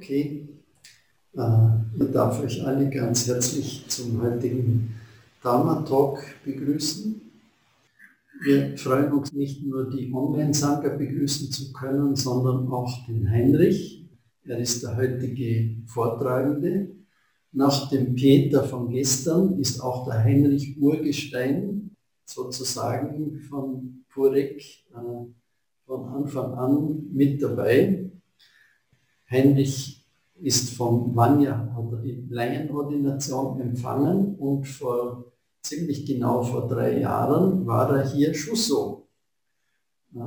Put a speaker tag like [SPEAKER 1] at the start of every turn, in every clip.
[SPEAKER 1] Okay. Äh, ich darf euch alle ganz herzlich zum heutigen Dharma Talk begrüßen. Wir freuen uns nicht nur die Online-Sanger begrüßen zu können, sondern auch den Heinrich. Er ist der heutige Vortragende. Nach dem Peter von gestern ist auch der Heinrich Urgestein sozusagen von Purek äh, von Anfang an mit dabei. Heinrich ist vom Vanya, er die Laienordination empfangen und vor ziemlich genau vor drei Jahren war er hier Schusso. Äh,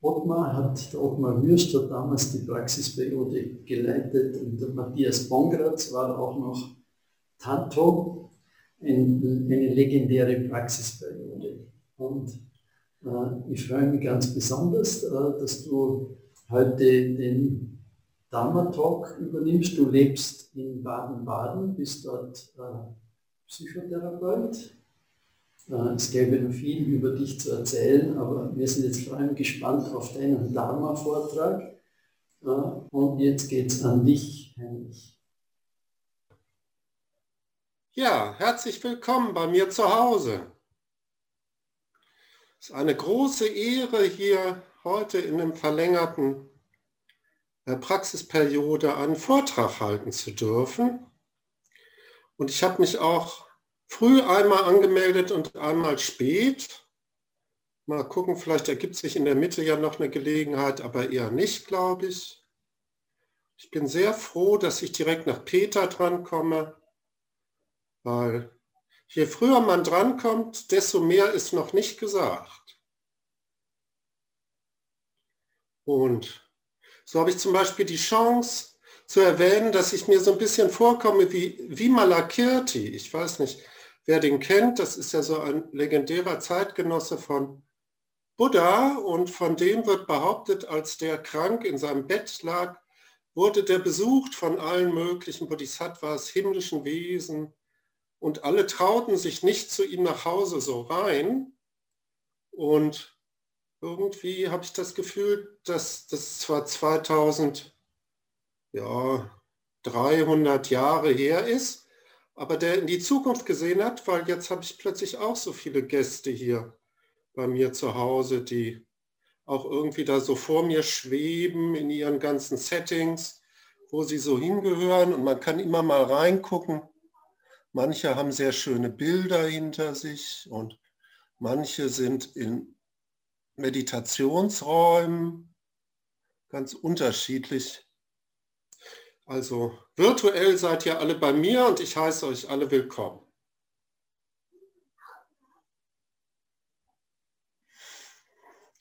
[SPEAKER 1] Ottmar hat, der Ottmar Würst hat damals die Praxisperiode geleitet und der Matthias Bongratz war auch noch Tanto, ein, eine legendäre Praxisperiode. Und äh, ich freue mich ganz besonders, äh, dass du heute den Dharma übernimmst. Du lebst in Baden-Baden, bist dort äh, Psychotherapeut. Es gäbe noch viel über dich zu erzählen, aber wir sind jetzt vor allem gespannt auf deinen Dharma-Vortrag. Und jetzt geht es an dich, Heinrich.
[SPEAKER 2] Ja, herzlich willkommen bei mir zu Hause. Es ist eine große Ehre, hier heute in einem verlängerten äh, Praxisperiode einen Vortrag halten zu dürfen. Und ich habe mich auch früh einmal angemeldet und einmal spät. Mal gucken, vielleicht ergibt sich in der Mitte ja noch eine Gelegenheit, aber eher nicht, glaube ich. Ich bin sehr froh, dass ich direkt nach Peter drankomme, weil Je früher man drankommt, desto mehr ist noch nicht gesagt. Und so habe ich zum Beispiel die Chance zu erwähnen, dass ich mir so ein bisschen vorkomme wie, wie Malakirti. Ich weiß nicht, wer den kennt. Das ist ja so ein legendärer Zeitgenosse von Buddha und von dem wird behauptet, als der krank in seinem Bett lag, wurde der besucht von allen möglichen Bodhisattvas, himmlischen Wesen, und alle trauten sich nicht zu ihm nach Hause so rein. Und irgendwie habe ich das Gefühl, dass das zwar 2000, ja, 300 Jahre her ist, aber der in die Zukunft gesehen hat, weil jetzt habe ich plötzlich auch so viele Gäste hier bei mir zu Hause, die auch irgendwie da so vor mir schweben in ihren ganzen Settings, wo sie so hingehören und man kann immer mal reingucken. Manche haben sehr schöne Bilder hinter sich und manche sind in Meditationsräumen, ganz unterschiedlich. Also virtuell seid ihr alle bei mir und ich heiße euch alle willkommen.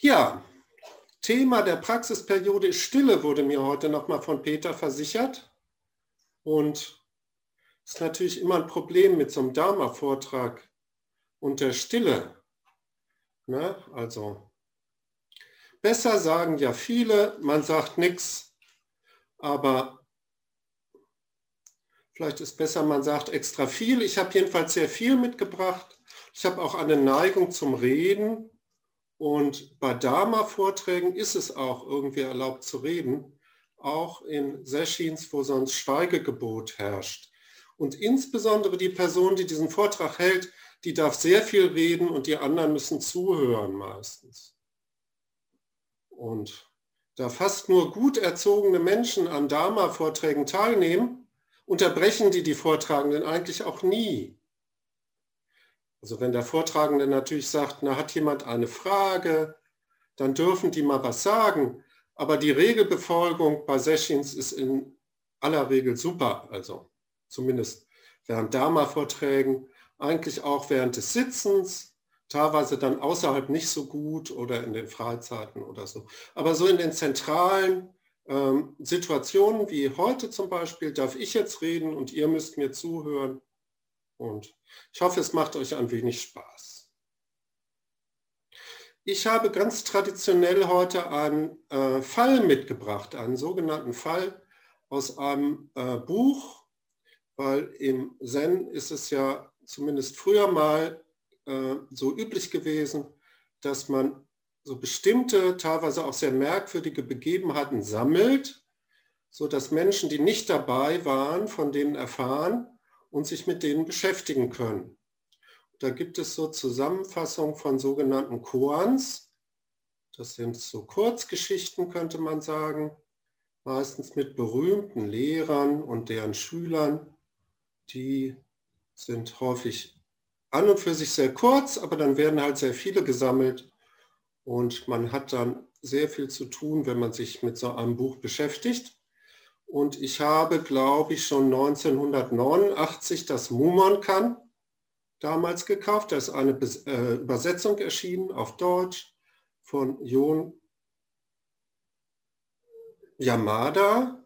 [SPEAKER 2] Ja, Thema der Praxisperiode ist Stille, wurde mir heute nochmal von Peter versichert. Und ist natürlich immer ein Problem mit so einem Dharma-Vortrag und der Stille. Ne? Also besser sagen ja viele, man sagt nichts, aber vielleicht ist besser, man sagt extra viel. Ich habe jedenfalls sehr viel mitgebracht. Ich habe auch eine Neigung zum Reden und bei Dharma-Vorträgen ist es auch irgendwie erlaubt zu reden, auch in Sessions, wo sonst Schweigegebot herrscht. Und insbesondere die Person, die diesen Vortrag hält, die darf sehr viel reden und die anderen müssen zuhören meistens. Und da fast nur gut erzogene Menschen an Dharma-Vorträgen teilnehmen, unterbrechen die die Vortragenden eigentlich auch nie. Also wenn der Vortragende natürlich sagt, na hat jemand eine Frage, dann dürfen die mal was sagen. Aber die Regelbefolgung bei Sessions ist in aller Regel super. Also zumindest während Dharma-Vorträgen, eigentlich auch während des Sitzens, teilweise dann außerhalb nicht so gut oder in den Freizeiten oder so. Aber so in den zentralen ähm, Situationen wie heute zum Beispiel darf ich jetzt reden und ihr müsst mir zuhören. Und ich hoffe, es macht euch ein wenig Spaß. Ich habe ganz traditionell heute einen äh, Fall mitgebracht, einen sogenannten Fall aus einem äh, Buch weil im Zen ist es ja zumindest früher mal äh, so üblich gewesen, dass man so bestimmte, teilweise auch sehr merkwürdige Begebenheiten sammelt, so dass Menschen, die nicht dabei waren, von denen erfahren und sich mit denen beschäftigen können. Da gibt es so Zusammenfassungen von sogenannten Koans. Das sind so Kurzgeschichten, könnte man sagen, meistens mit berühmten Lehrern und deren Schülern. Die sind häufig an und für sich sehr kurz, aber dann werden halt sehr viele gesammelt und man hat dann sehr viel zu tun, wenn man sich mit so einem Buch beschäftigt. Und ich habe, glaube ich, schon 1989 das Mumonkan damals gekauft. Da ist eine äh, Übersetzung erschienen auf Deutsch von Jon Yamada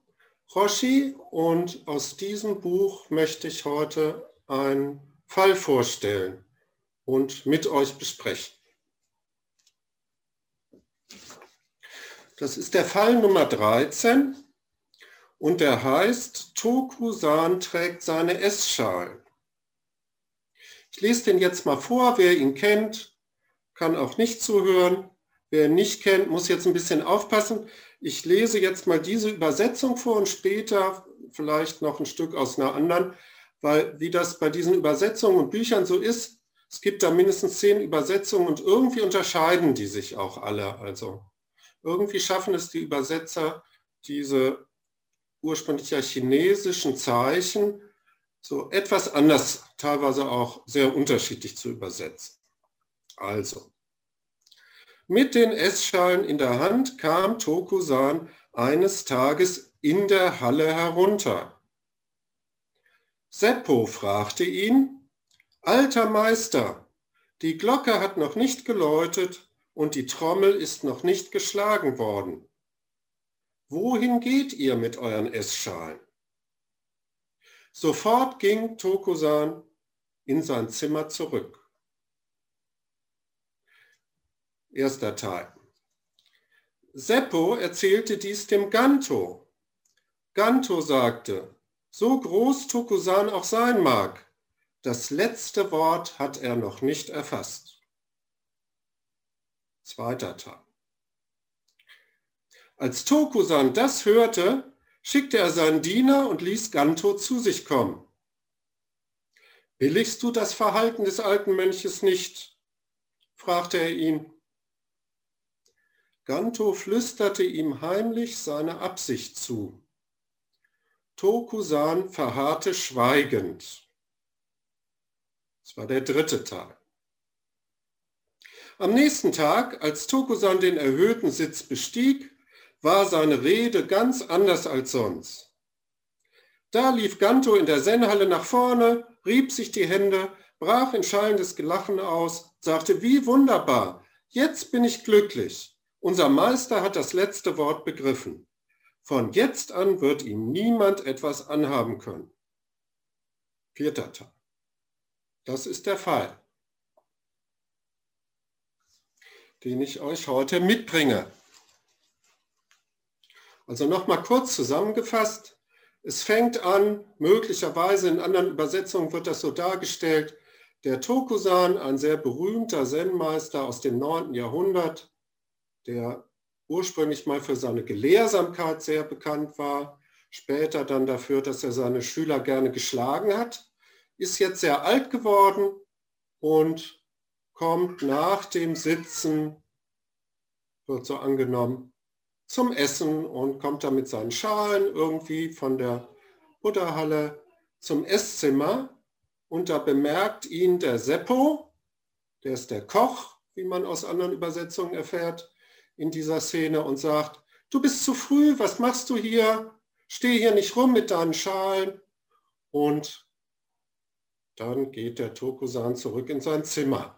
[SPEAKER 2] Roshi. Und aus diesem Buch möchte ich heute einen Fall vorstellen und mit euch besprechen. Das ist der Fall Nummer 13 und der heißt Tokusan trägt seine Essschalen. Ich lese den jetzt mal vor, wer ihn kennt, kann auch nicht zuhören. Wer ihn nicht kennt, muss jetzt ein bisschen aufpassen. Ich lese jetzt mal diese Übersetzung vor und später vielleicht noch ein Stück aus einer anderen, weil wie das bei diesen Übersetzungen und Büchern so ist, es gibt da mindestens zehn Übersetzungen und irgendwie unterscheiden die sich auch alle. Also irgendwie schaffen es die Übersetzer, diese ursprünglich ja chinesischen Zeichen so etwas anders, teilweise auch sehr unterschiedlich zu übersetzen. Also, mit den Essschalen in der Hand kam Tokusan eines Tages in der Halle herunter. Seppo fragte ihn, Alter Meister, die Glocke hat noch nicht geläutet und die Trommel ist noch nicht geschlagen worden. Wohin geht ihr mit euren Essschalen? Sofort ging Tokusan in sein Zimmer zurück. Erster Teil. Seppo erzählte dies dem Ganto. Ganto sagte, so groß Tokusan auch sein mag, das letzte Wort hat er noch nicht erfasst. Zweiter Teil. Als Tokusan das hörte, schickte er seinen Diener und ließ Ganto zu sich kommen. Billigst du das Verhalten des alten Mönches nicht? fragte er ihn. Ganto flüsterte ihm heimlich seine Absicht zu. Tokusan verharrte schweigend. Das war der dritte Teil. Am nächsten Tag, als Tokusan den erhöhten Sitz bestieg, war seine Rede ganz anders als sonst. Da lief Ganto in der Sennhalle nach vorne, rieb sich die Hände, brach in schallendes Gelachen aus, sagte, wie wunderbar, jetzt bin ich glücklich. Unser Meister hat das letzte Wort begriffen. Von jetzt an wird ihm niemand etwas anhaben können. Vierter Teil. Das ist der Fall, den ich euch heute mitbringe. Also nochmal kurz zusammengefasst. Es fängt an, möglicherweise in anderen Übersetzungen wird das so dargestellt, der Tokusan, ein sehr berühmter Zen-Meister aus dem 9. Jahrhundert, der ursprünglich mal für seine Gelehrsamkeit sehr bekannt war, später dann dafür, dass er seine Schüler gerne geschlagen hat, ist jetzt sehr alt geworden und kommt nach dem Sitzen, wird so angenommen, zum Essen und kommt dann mit seinen Schalen irgendwie von der Butterhalle zum Esszimmer. Und da bemerkt ihn der Seppo, der ist der Koch, wie man aus anderen Übersetzungen erfährt, in dieser Szene und sagt, du bist zu früh, was machst du hier? Steh hier nicht rum mit deinen Schalen. Und dann geht der Tokusan zurück in sein Zimmer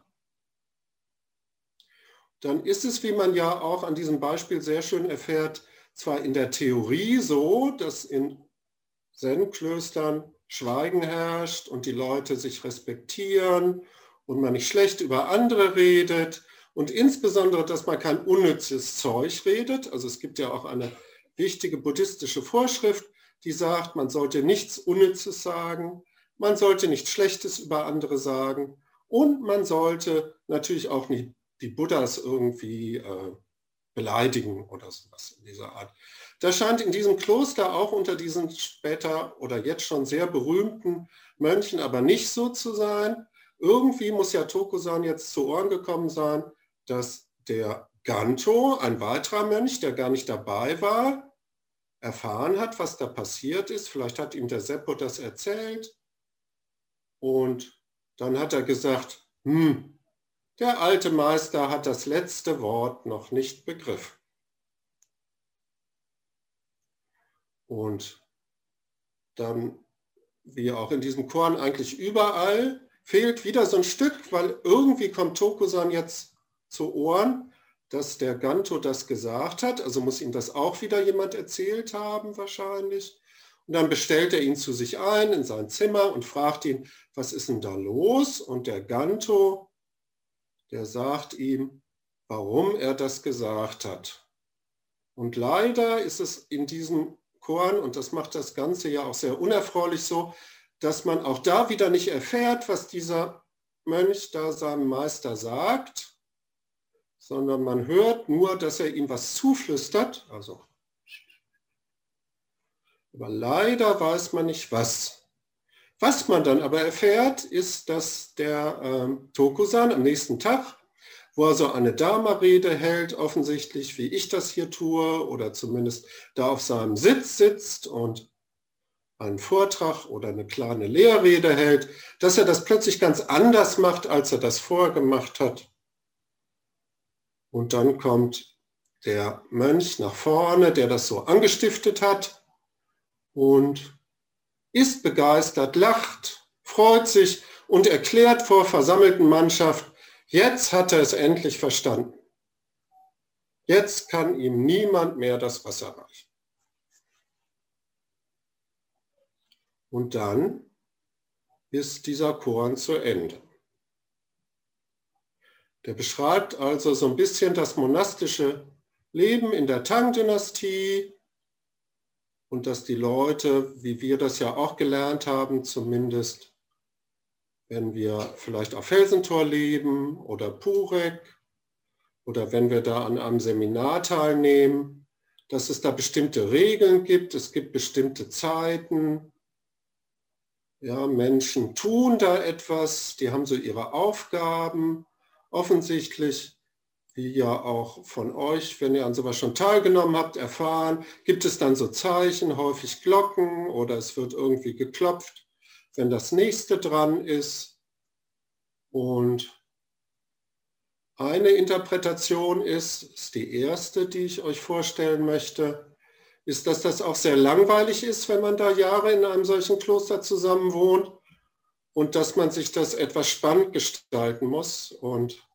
[SPEAKER 2] dann ist es, wie man ja auch an diesem Beispiel sehr schön erfährt, zwar in der Theorie so, dass in Zen-Klöstern Schweigen herrscht und die Leute sich respektieren und man nicht schlecht über andere redet und insbesondere, dass man kein unnützes Zeug redet. Also es gibt ja auch eine wichtige buddhistische Vorschrift, die sagt, man sollte nichts Unnützes sagen, man sollte nichts Schlechtes über andere sagen und man sollte natürlich auch nicht die Buddhas irgendwie äh, beleidigen oder sowas in dieser Art. Da scheint in diesem Kloster auch unter diesen später oder jetzt schon sehr berühmten Mönchen aber nicht so zu sein. Irgendwie muss ja Tokusan jetzt zu Ohren gekommen sein, dass der Ganto, ein weiterer Mönch, der gar nicht dabei war, erfahren hat, was da passiert ist. Vielleicht hat ihm der Seppo das erzählt. Und dann hat er gesagt, hm, der alte Meister hat das letzte Wort noch nicht begriffen. Und dann, wie auch in diesem Korn eigentlich überall, fehlt wieder so ein Stück, weil irgendwie kommt Tokusan jetzt zu Ohren, dass der Ganto das gesagt hat. Also muss ihm das auch wieder jemand erzählt haben wahrscheinlich. Und dann bestellt er ihn zu sich ein in sein Zimmer und fragt ihn, was ist denn da los? Und der Ganto, der sagt ihm, warum er das gesagt hat. Und leider ist es in diesem Korn, und das macht das Ganze ja auch sehr unerfreulich so, dass man auch da wieder nicht erfährt, was dieser Mönch da seinem Meister sagt, sondern man hört nur, dass er ihm was zuflüstert, also aber leider weiß man nicht was. Was man dann aber erfährt, ist, dass der äh, Tokusan am nächsten Tag wo er so eine Dharma-Rede hält, offensichtlich, wie ich das hier tue, oder zumindest da auf seinem Sitz sitzt und einen Vortrag oder eine kleine Lehrrede hält, dass er das plötzlich ganz anders macht, als er das vorher gemacht hat. Und dann kommt der Mönch nach vorne, der das so angestiftet hat und ist begeistert, lacht, freut sich und erklärt vor versammelten Mannschaft, Jetzt hat er es endlich verstanden. Jetzt kann ihm niemand mehr das Wasser reichen. Und dann ist dieser Korn zu Ende. Der beschreibt also so ein bisschen das monastische Leben in der Tang-Dynastie und dass die Leute, wie wir das ja auch gelernt haben, zumindest wenn wir vielleicht auf Felsentor leben oder Purek oder wenn wir da an einem Seminar teilnehmen, dass es da bestimmte Regeln gibt, es gibt bestimmte Zeiten. Ja, Menschen tun da etwas, die haben so ihre Aufgaben. Offensichtlich, wie ja auch von euch, wenn ihr an sowas schon teilgenommen habt, erfahren, gibt es dann so Zeichen, häufig Glocken oder es wird irgendwie geklopft wenn das nächste dran ist. Und eine Interpretation ist, ist die erste, die ich euch vorstellen möchte, ist, dass das auch sehr langweilig ist, wenn man da Jahre in einem solchen Kloster zusammen wohnt und dass man sich das etwas spannend gestalten muss. Und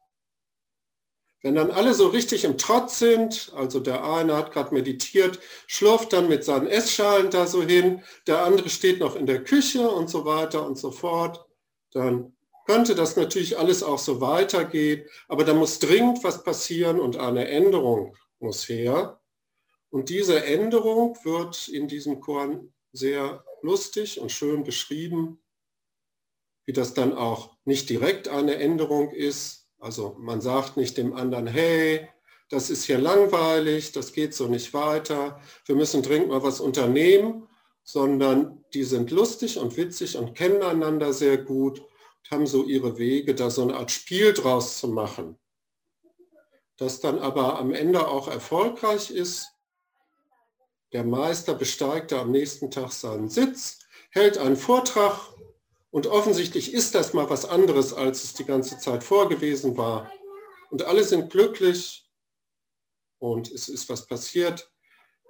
[SPEAKER 2] wenn dann alle so richtig im Trotz sind, also der eine hat gerade meditiert, schlurft dann mit seinen Essschalen da so hin, der andere steht noch in der Küche und so weiter und so fort, dann könnte das natürlich alles auch so weitergehen, aber da muss dringend was passieren und eine Änderung muss her. Und diese Änderung wird in diesem Korn sehr lustig und schön beschrieben, wie das dann auch nicht direkt eine Änderung ist, also man sagt nicht dem anderen, hey, das ist hier langweilig, das geht so nicht weiter, wir müssen dringend mal was unternehmen, sondern die sind lustig und witzig und kennen einander sehr gut und haben so ihre Wege, da so eine Art Spiel draus zu machen. Das dann aber am Ende auch erfolgreich ist. Der Meister besteigt da am nächsten Tag seinen Sitz, hält einen Vortrag und offensichtlich ist das mal was anderes, als es die ganze Zeit vorgewesen war. Und alle sind glücklich und es ist was passiert.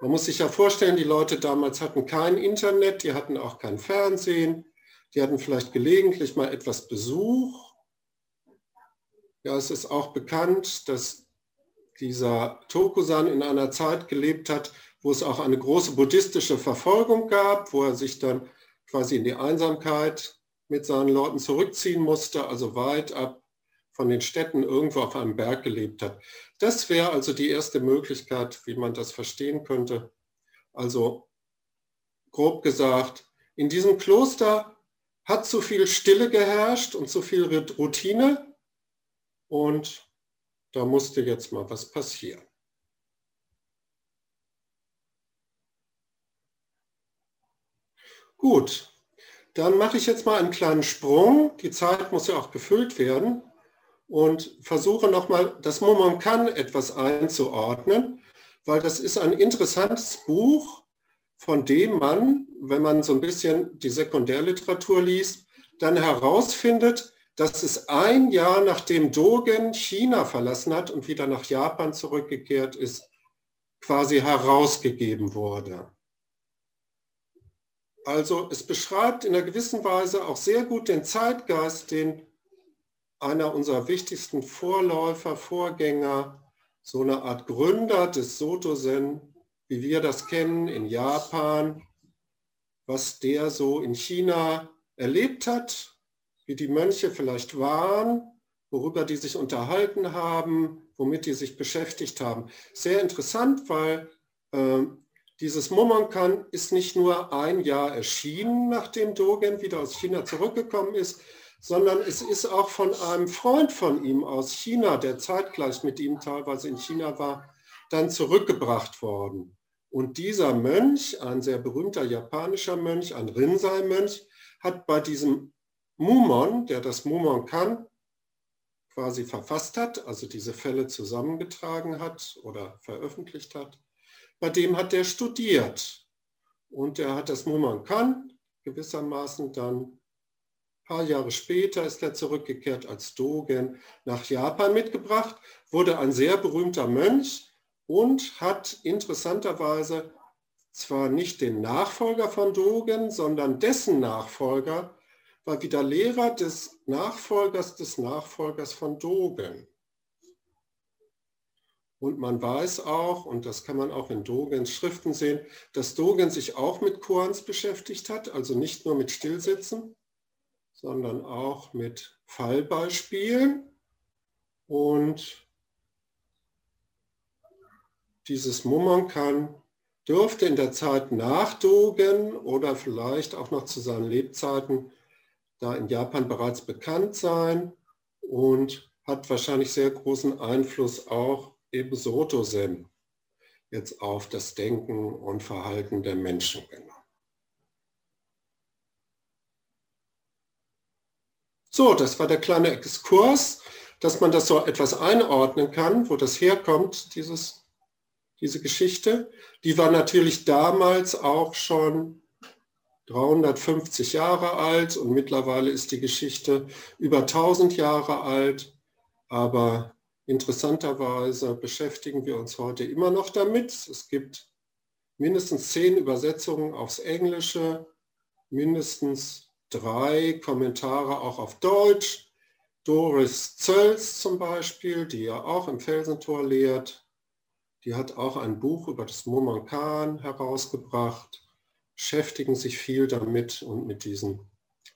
[SPEAKER 2] Man muss sich ja vorstellen, die Leute damals hatten kein Internet, die hatten auch kein Fernsehen, die hatten vielleicht gelegentlich mal etwas Besuch. Ja, es ist auch bekannt, dass dieser Tokusan in einer Zeit gelebt hat, wo es auch eine große buddhistische Verfolgung gab, wo er sich dann quasi in die Einsamkeit mit seinen Leuten zurückziehen musste, also weit ab von den Städten irgendwo auf einem Berg gelebt hat. Das wäre also die erste Möglichkeit, wie man das verstehen könnte. Also grob gesagt, in diesem Kloster hat zu viel Stille geherrscht und zu viel Routine und da musste jetzt mal was passieren. Gut, dann mache ich jetzt mal einen kleinen Sprung. Die Zeit muss ja auch gefüllt werden und versuche nochmal das Moment kann etwas einzuordnen, weil das ist ein interessantes Buch, von dem man, wenn man so ein bisschen die Sekundärliteratur liest, dann herausfindet, dass es ein Jahr nachdem Dogen China verlassen hat und wieder nach Japan zurückgekehrt ist, quasi herausgegeben wurde. Also es beschreibt in einer gewissen Weise auch sehr gut den Zeitgeist, den einer unserer wichtigsten Vorläufer, Vorgänger, so eine Art Gründer des Soto-Zen, wie wir das kennen in Japan, was der so in China erlebt hat, wie die Mönche vielleicht waren, worüber die sich unterhalten haben, womit die sich beschäftigt haben. Sehr interessant, weil äh, dieses Momonkan ist nicht nur ein Jahr erschienen, nachdem Dogen wieder aus China zurückgekommen ist, sondern es ist auch von einem Freund von ihm aus China, der zeitgleich mit ihm teilweise in China war, dann zurückgebracht worden. Und dieser Mönch, ein sehr berühmter japanischer Mönch, ein Rinzai-Mönch, hat bei diesem Mumon, der das Mumon kann, quasi verfasst hat, also diese Fälle zusammengetragen hat oder veröffentlicht hat, bei dem hat er studiert. Und er hat das Mumon kann gewissermaßen dann ein paar Jahre später ist er zurückgekehrt als Dogen nach Japan mitgebracht, wurde ein sehr berühmter Mönch und hat interessanterweise zwar nicht den Nachfolger von Dogen, sondern dessen Nachfolger, war wieder Lehrer des Nachfolgers des Nachfolgers von Dogen. Und man weiß auch, und das kann man auch in Dogens Schriften sehen, dass Dogen sich auch mit Koans beschäftigt hat, also nicht nur mit Stillsitzen, sondern auch mit Fallbeispielen. Und dieses Mumonkan dürfte in der Zeit nach Dogen oder vielleicht auch noch zu seinen Lebzeiten da in Japan bereits bekannt sein und hat wahrscheinlich sehr großen Einfluss auch eben Soto-Zen jetzt auf das Denken und Verhalten der Menschen genommen. So, das war der kleine Exkurs, dass man das so etwas einordnen kann, wo das herkommt, dieses, diese Geschichte. Die war natürlich damals auch schon 350 Jahre alt und mittlerweile ist die Geschichte über 1000 Jahre alt. Aber interessanterweise beschäftigen wir uns heute immer noch damit. Es gibt mindestens zehn Übersetzungen aufs Englische, mindestens drei Kommentare auch auf Deutsch. Doris Zölz zum Beispiel, die ja auch im Felsentor lehrt, die hat auch ein Buch über das Momankan herausgebracht, beschäftigen sich viel damit und mit diesen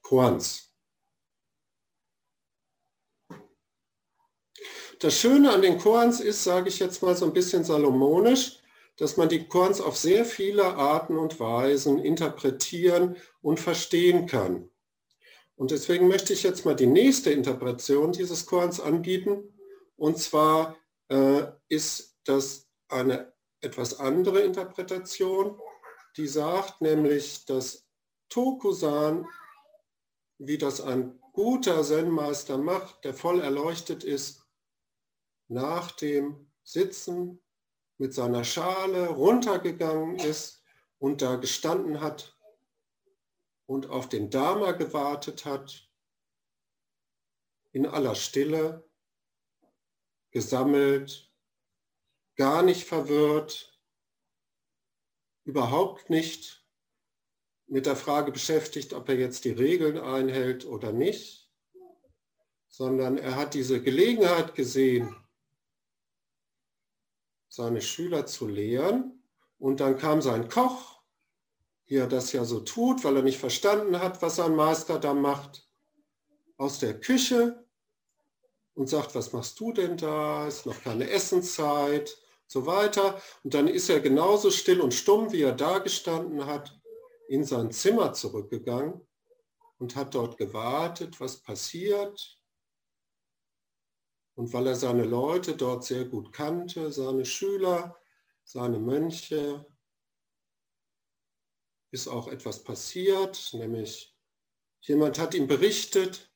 [SPEAKER 2] Koans. Das Schöne an den Koans ist, sage ich jetzt mal so ein bisschen salomonisch, dass man die Korns auf sehr viele Arten und Weisen interpretieren und verstehen kann. Und deswegen möchte ich jetzt mal die nächste Interpretation dieses Korns anbieten. Und zwar äh, ist das eine etwas andere Interpretation, die sagt nämlich, dass Tokusan, wie das ein guter Zen-Meister macht, der voll erleuchtet ist, nach dem Sitzen mit seiner Schale runtergegangen ist und da gestanden hat und auf den Dharma gewartet hat, in aller Stille, gesammelt, gar nicht verwirrt, überhaupt nicht mit der Frage beschäftigt, ob er jetzt die Regeln einhält oder nicht, sondern er hat diese Gelegenheit gesehen, seine Schüler zu lehren. Und dann kam sein Koch, wie er das ja so tut, weil er nicht verstanden hat, was sein Meister da macht, aus der Küche und sagt, was machst du denn da? Ist noch keine Essenszeit, so weiter. Und dann ist er genauso still und stumm, wie er da gestanden hat, in sein Zimmer zurückgegangen und hat dort gewartet, was passiert. Und weil er seine Leute dort sehr gut kannte, seine Schüler, seine Mönche, ist auch etwas passiert, nämlich jemand hat ihm berichtet,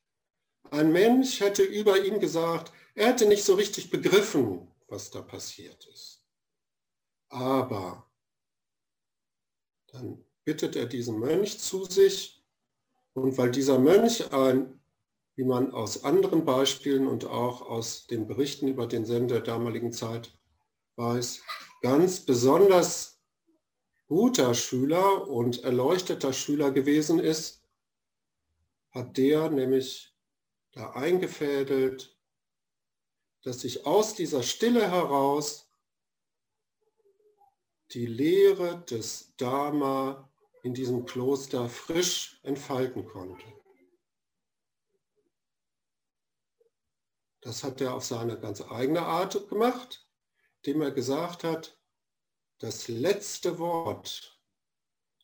[SPEAKER 2] ein Mensch hätte über ihn gesagt, er hätte nicht so richtig begriffen, was da passiert ist. Aber dann bittet er diesen Mönch zu sich und weil dieser Mönch ein, wie man aus anderen Beispielen und auch aus den Berichten über den Zen der damaligen Zeit weiß, ganz besonders guter Schüler und erleuchteter Schüler gewesen ist, hat der nämlich da eingefädelt, dass sich aus dieser Stille heraus die Lehre des Dharma in diesem Kloster frisch entfalten konnte. Das hat er auf seine ganz eigene Art gemacht, indem er gesagt hat, das letzte Wort,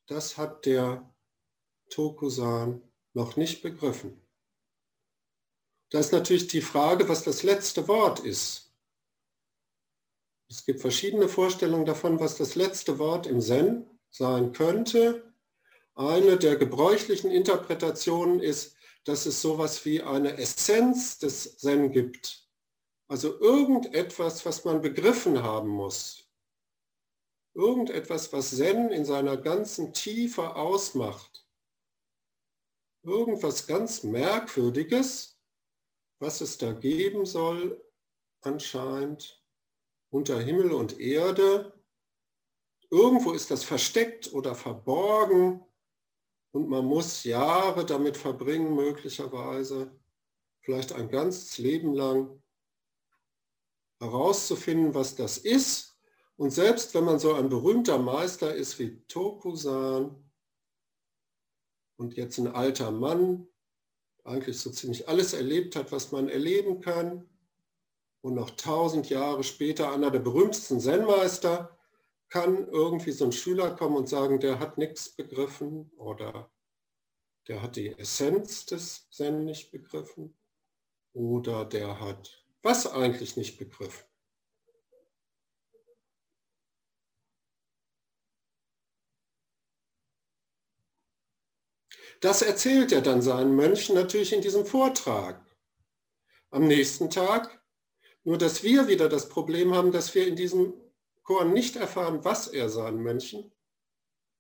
[SPEAKER 2] das hat der Tokusan noch nicht begriffen. Da ist natürlich die Frage, was das letzte Wort ist. Es gibt verschiedene Vorstellungen davon, was das letzte Wort im Zen sein könnte. Eine der gebräuchlichen Interpretationen ist, dass es sowas wie eine Essenz des Zen gibt. Also irgendetwas, was man begriffen haben muss. Irgendetwas, was Zen in seiner ganzen Tiefe ausmacht. Irgendwas ganz Merkwürdiges, was es da geben soll, anscheinend unter Himmel und Erde. Irgendwo ist das versteckt oder verborgen und man muss Jahre damit verbringen, möglicherweise, vielleicht ein ganzes Leben lang, herauszufinden, was das ist. Und selbst wenn man so ein berühmter Meister ist wie Tokusan und jetzt ein alter Mann, eigentlich so ziemlich alles erlebt hat, was man erleben kann, und noch tausend Jahre später einer der berühmtesten Zen-Meister, kann irgendwie so ein Schüler kommen und sagen, der hat nichts begriffen oder der hat die Essenz des Zen nicht begriffen oder der hat was eigentlich nicht begriffen. Das erzählt er dann seinen Mönchen natürlich in diesem Vortrag. Am nächsten Tag, nur dass wir wieder das Problem haben, dass wir in diesem Korn nicht erfahren, was er seinen Mönchen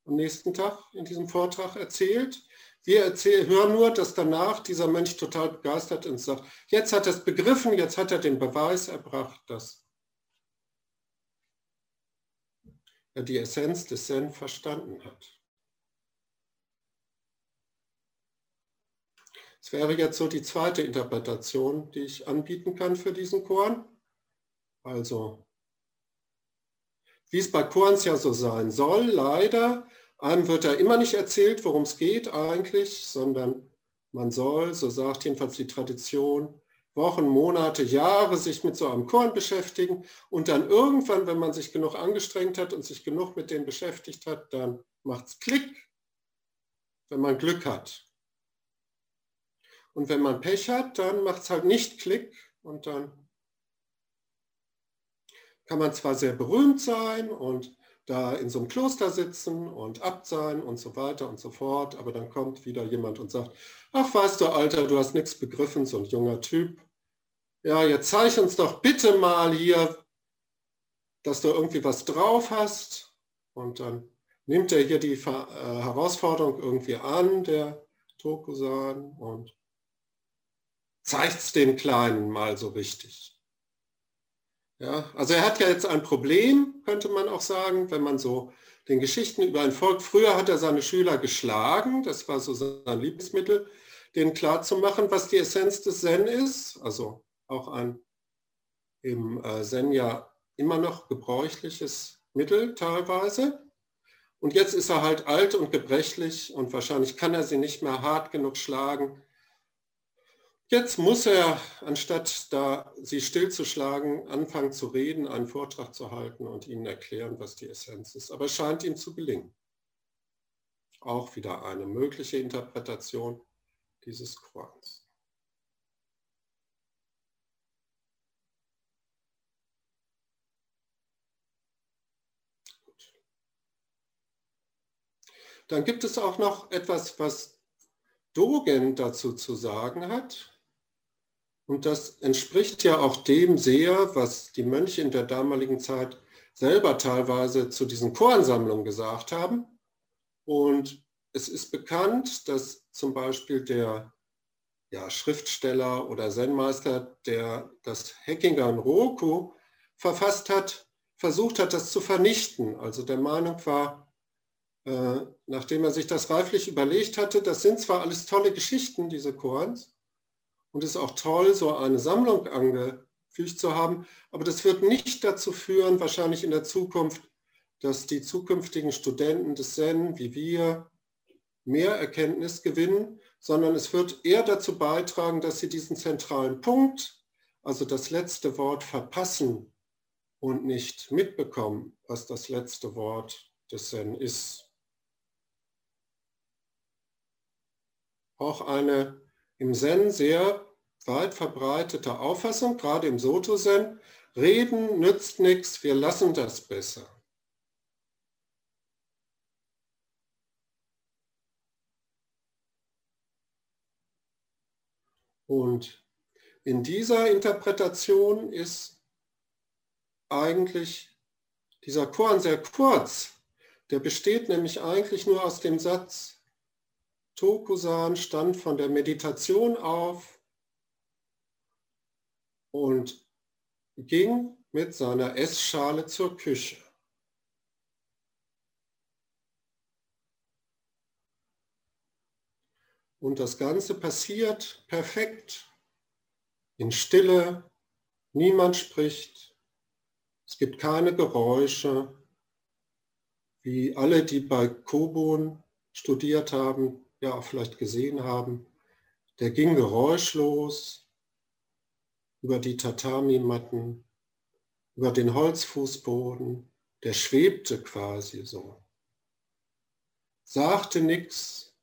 [SPEAKER 2] am nächsten Tag in diesem Vortrag erzählt. Wir erzählen, hören nur, dass danach dieser Mönch total begeistert ist und sagt, jetzt hat er es begriffen, jetzt hat er den Beweis erbracht, dass er die Essenz des Zen verstanden hat. Es wäre jetzt so die zweite Interpretation, die ich anbieten kann für diesen Korn. Also wie es bei Korns ja so sein soll, leider. Einem wird da immer nicht erzählt, worum es geht eigentlich, sondern man soll, so sagt jedenfalls die Tradition, Wochen, Monate, Jahre sich mit so einem Korn beschäftigen und dann irgendwann, wenn man sich genug angestrengt hat und sich genug mit dem beschäftigt hat, dann macht es Klick, wenn man Glück hat. Und wenn man Pech hat, dann macht es halt nicht Klick und dann kann man zwar sehr berühmt sein und da in so einem Kloster sitzen und Abt sein und so weiter und so fort, aber dann kommt wieder jemand und sagt, ach weißt du Alter, du hast nichts begriffen, so ein junger Typ. Ja, jetzt zeig uns doch bitte mal hier, dass du irgendwie was drauf hast. Und dann nimmt er hier die äh, Herausforderung irgendwie an, der Tokusan, und zeigt es den Kleinen mal so richtig. Ja, also er hat ja jetzt ein Problem, könnte man auch sagen, wenn man so den Geschichten über ein Volk, früher hat er seine Schüler geschlagen, das war so sein Lieblingsmittel, denen klarzumachen, was die Essenz des Zen ist, also auch ein im äh, Zen ja immer noch gebräuchliches Mittel teilweise. Und jetzt ist er halt alt und gebrechlich und wahrscheinlich kann er sie nicht mehr hart genug schlagen. Jetzt muss er, anstatt da sie stillzuschlagen, anfangen zu reden, einen Vortrag zu halten und ihnen erklären, was die Essenz ist. Aber es scheint ihm zu gelingen. Auch wieder eine mögliche Interpretation dieses Korans. Dann gibt es auch noch etwas, was Dogen dazu zu sagen hat. Und das entspricht ja auch dem sehr, was die Mönche in der damaligen Zeit selber teilweise zu diesen Choransammlungen gesagt haben. Und es ist bekannt, dass zum Beispiel der ja, Schriftsteller oder Zen-Meister, der das Hackingan Roku verfasst hat, versucht hat, das zu vernichten. Also der Meinung war, äh, nachdem er sich das reiflich überlegt hatte, das sind zwar alles tolle Geschichten, diese Korans, und es ist auch toll, so eine Sammlung angefügt zu haben, aber das wird nicht dazu führen, wahrscheinlich in der Zukunft, dass die zukünftigen Studenten des Zen, wie wir, mehr Erkenntnis gewinnen, sondern es wird eher dazu beitragen, dass sie diesen zentralen Punkt, also das letzte Wort verpassen und nicht mitbekommen, was das letzte Wort des Zen ist. Auch eine im Zen sehr weit verbreitete Auffassung, gerade im Soto-Zen, reden nützt nichts, wir lassen das besser. Und in dieser Interpretation ist eigentlich dieser Koran sehr kurz. Der besteht nämlich eigentlich nur aus dem Satz, Tokusan stand von der Meditation auf und ging mit seiner Essschale zur Küche. Und das Ganze passiert perfekt, in Stille, niemand spricht, es gibt keine Geräusche, wie alle, die bei Kobun studiert haben, ja auch vielleicht gesehen haben. Der ging geräuschlos über die Tatami-Matten, über den Holzfußboden, der schwebte quasi so. Sagte nichts,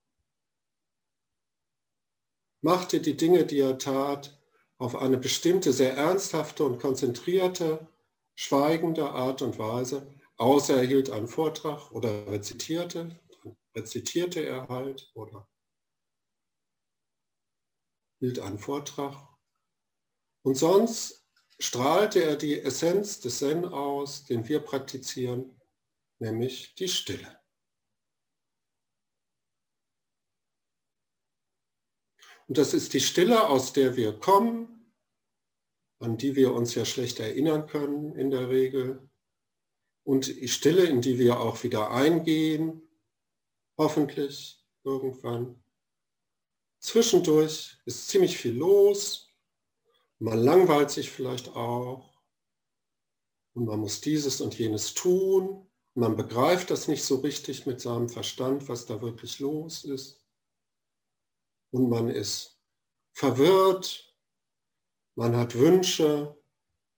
[SPEAKER 2] machte die Dinge, die er tat, auf eine bestimmte, sehr ernsthafte und konzentrierte, schweigende Art und Weise, außer er hielt einen Vortrag oder rezitierte, rezitierte er halt oder hielt einen Vortrag. Und sonst strahlte er die Essenz des Zen aus, den wir praktizieren, nämlich die Stille. Und das ist die Stille, aus der wir kommen, an die wir uns ja schlecht erinnern können in der Regel. Und die Stille, in die wir auch wieder eingehen, hoffentlich irgendwann. Zwischendurch ist ziemlich viel los. Man langweilt sich vielleicht auch. Und man muss dieses und jenes tun. Man begreift das nicht so richtig mit seinem Verstand, was da wirklich los ist und man ist verwirrt, man hat Wünsche,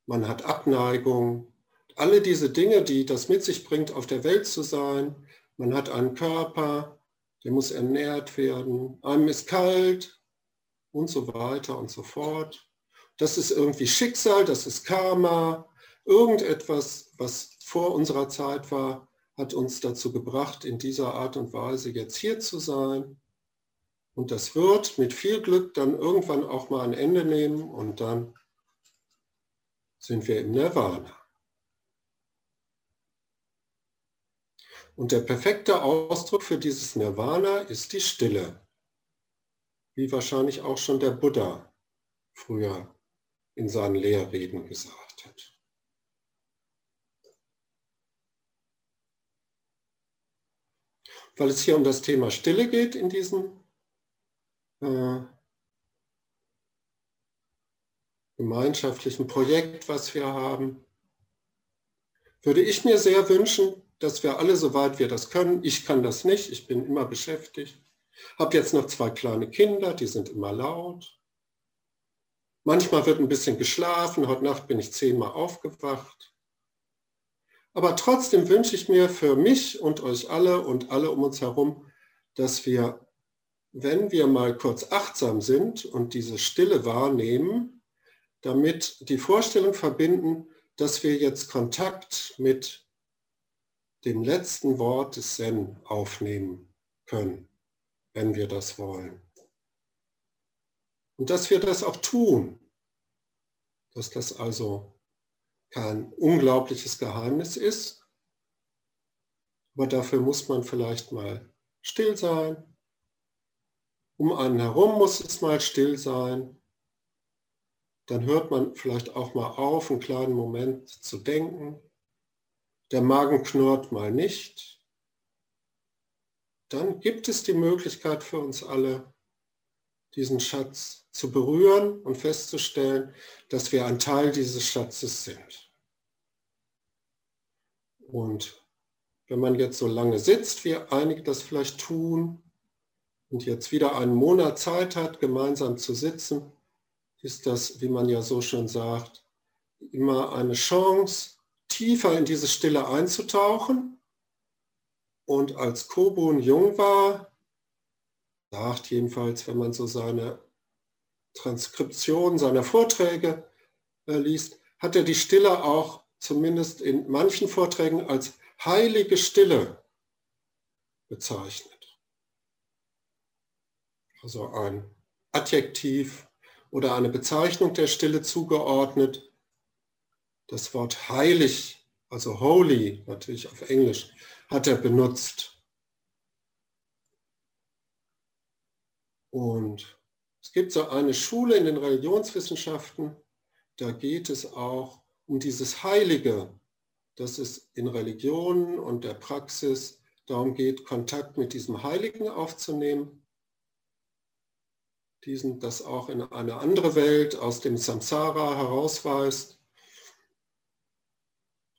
[SPEAKER 2] man hat Abneigung, alle diese Dinge, die das mit sich bringt, auf der Welt zu sein. Man hat einen Körper, der muss ernährt werden, einem ist kalt und so weiter und so fort. Das ist irgendwie Schicksal, das ist Karma, irgendetwas, was vor unserer Zeit war, hat uns dazu gebracht, in dieser Art und Weise jetzt hier zu sein. Und das wird mit viel Glück dann irgendwann auch mal ein Ende nehmen und dann sind wir im Nirvana. Und der perfekte Ausdruck für dieses Nirvana ist die Stille, wie wahrscheinlich auch schon der Buddha früher in seinen Lehrreden gesagt hat. Weil es hier um das Thema Stille geht in diesem äh, gemeinschaftlichen Projekt, was wir haben, würde ich mir sehr wünschen, dass wir alle, soweit wir das können, ich kann das nicht, ich bin immer beschäftigt, habe jetzt noch zwei kleine Kinder, die sind immer laut. Manchmal wird ein bisschen geschlafen, heute Nacht bin ich zehnmal aufgewacht. Aber trotzdem wünsche ich mir für mich und euch alle und alle um uns herum, dass wir wenn wir mal kurz achtsam sind und diese Stille wahrnehmen, damit die Vorstellung verbinden, dass wir jetzt Kontakt mit dem letzten Wort des Zen aufnehmen. können, wenn wir das wollen. Und dass wir das auch tun, dass das also kein unglaubliches Geheimnis ist, aber dafür muss man vielleicht mal still sein. Um einen herum muss es mal still sein. Dann hört man vielleicht auch mal auf, einen kleinen Moment zu denken. Der Magen knurrt mal nicht. Dann gibt es die Möglichkeit für uns alle, diesen Schatz zu berühren und festzustellen, dass wir ein Teil dieses Schatzes sind. Und wenn man jetzt so lange sitzt, wie einige das vielleicht tun, und jetzt wieder einen Monat Zeit hat, gemeinsam zu sitzen, ist das, wie man ja so schon sagt, immer eine Chance, tiefer in diese Stille einzutauchen. Und als Kobun jung war, sagt jedenfalls, wenn man so seine Transkription seiner Vorträge äh, liest, hat er die Stille auch zumindest in manchen Vorträgen als heilige Stille bezeichnet. Also ein Adjektiv oder eine Bezeichnung der Stille zugeordnet. Das Wort heilig, also holy natürlich auf Englisch, hat er benutzt. Und es gibt so eine Schule in den Religionswissenschaften, da geht es auch um dieses Heilige, dass es in Religionen und der Praxis darum geht, Kontakt mit diesem Heiligen aufzunehmen, diesen das auch in eine andere Welt aus dem Samsara herausweist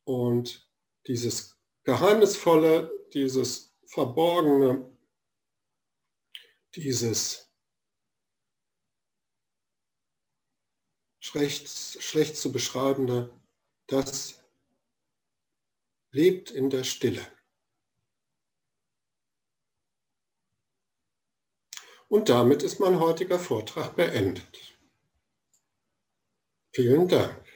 [SPEAKER 2] und dieses Geheimnisvolle, dieses Verborgene, dieses schlecht, schlecht zu beschreibende, das lebt in der Stille. Und damit ist mein heutiger Vortrag beendet. Vielen Dank.